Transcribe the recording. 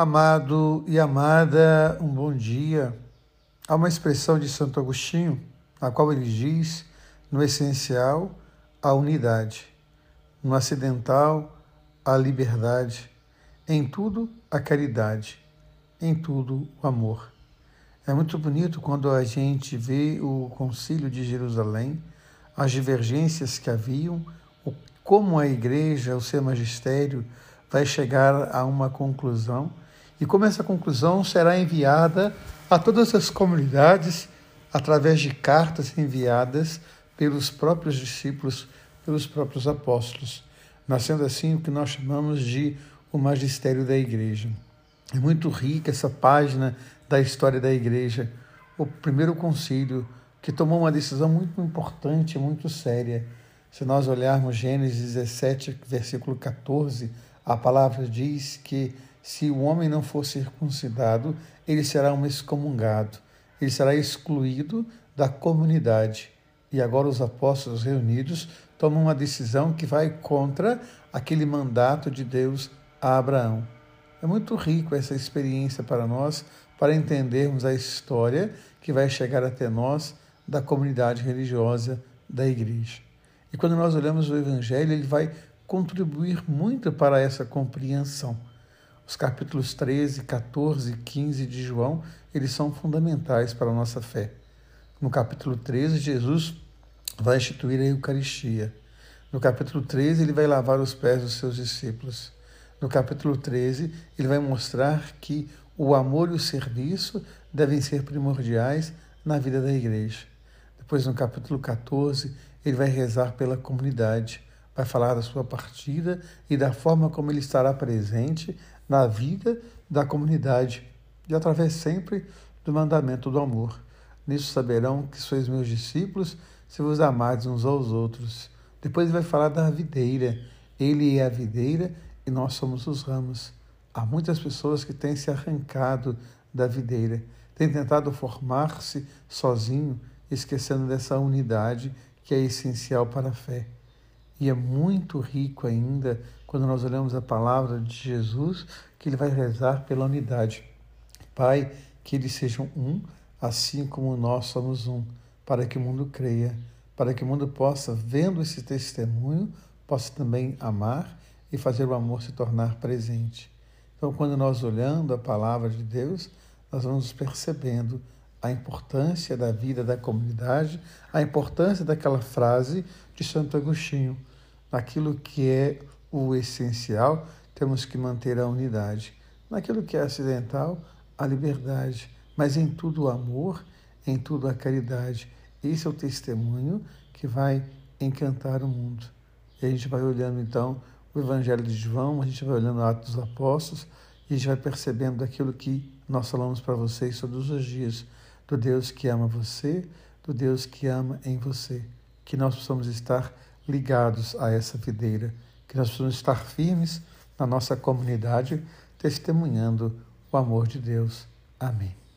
Amado e amada, um bom dia. Há uma expressão de Santo Agostinho, na qual ele diz, no essencial, a unidade, no acidental, a liberdade, em tudo, a caridade, em tudo, o amor. É muito bonito quando a gente vê o Concílio de Jerusalém, as divergências que haviam, como a igreja, o seu magistério, vai chegar a uma conclusão e como essa conclusão será enviada a todas as comunidades através de cartas enviadas pelos próprios discípulos, pelos próprios apóstolos, nascendo assim o que nós chamamos de o magistério da igreja. É muito rica essa página da história da igreja, o primeiro concílio que tomou uma decisão muito importante, muito séria. Se nós olharmos Gênesis 17, versículo 14, a palavra diz que se o homem não for circuncidado, ele será um excomungado, ele será excluído da comunidade. E agora os apóstolos reunidos tomam uma decisão que vai contra aquele mandato de Deus a Abraão. É muito rico essa experiência para nós, para entendermos a história que vai chegar até nós da comunidade religiosa da igreja. E quando nós olhamos o Evangelho, ele vai contribuir muito para essa compreensão. Os capítulos 13, 14 e 15 de João, eles são fundamentais para a nossa fé. No capítulo 13, Jesus vai instituir a Eucaristia. No capítulo 13, ele vai lavar os pés dos seus discípulos. No capítulo 13, ele vai mostrar que o amor e o serviço devem ser primordiais na vida da igreja. Depois, no capítulo 14, ele vai rezar pela comunidade, vai falar da sua partida e da forma como ele estará presente na vida da comunidade e através sempre do mandamento do amor. Nisso saberão que sois meus discípulos se vos amardes uns aos outros. Depois vai falar da videira. Ele é a videira e nós somos os ramos. Há muitas pessoas que têm se arrancado da videira, têm tentado formar-se sozinho, esquecendo dessa unidade que é essencial para a fé. E é muito rico ainda quando nós olhamos a palavra de Jesus, que ele vai rezar pela unidade. Pai, que eles sejam um, assim como nós somos um, para que o mundo creia, para que o mundo possa, vendo esse testemunho, possa também amar e fazer o amor se tornar presente. Então, quando nós olhando a palavra de Deus, nós vamos percebendo a importância da vida da comunidade, a importância daquela frase de Santo Agostinho, naquilo que é o essencial, temos que manter a unidade. Naquilo que é acidental, a liberdade, mas em tudo o amor, em tudo a caridade. Esse é o testemunho que vai encantar o mundo. E a gente vai olhando então o Evangelho de João, a gente vai olhando Atos dos Apóstolos e a gente vai percebendo aquilo que nós falamos para vocês todos os dias, do Deus que ama você, do Deus que ama em você. Que nós possamos estar ligados a essa videira, que nós possamos estar firmes na nossa comunidade, testemunhando o amor de Deus. Amém.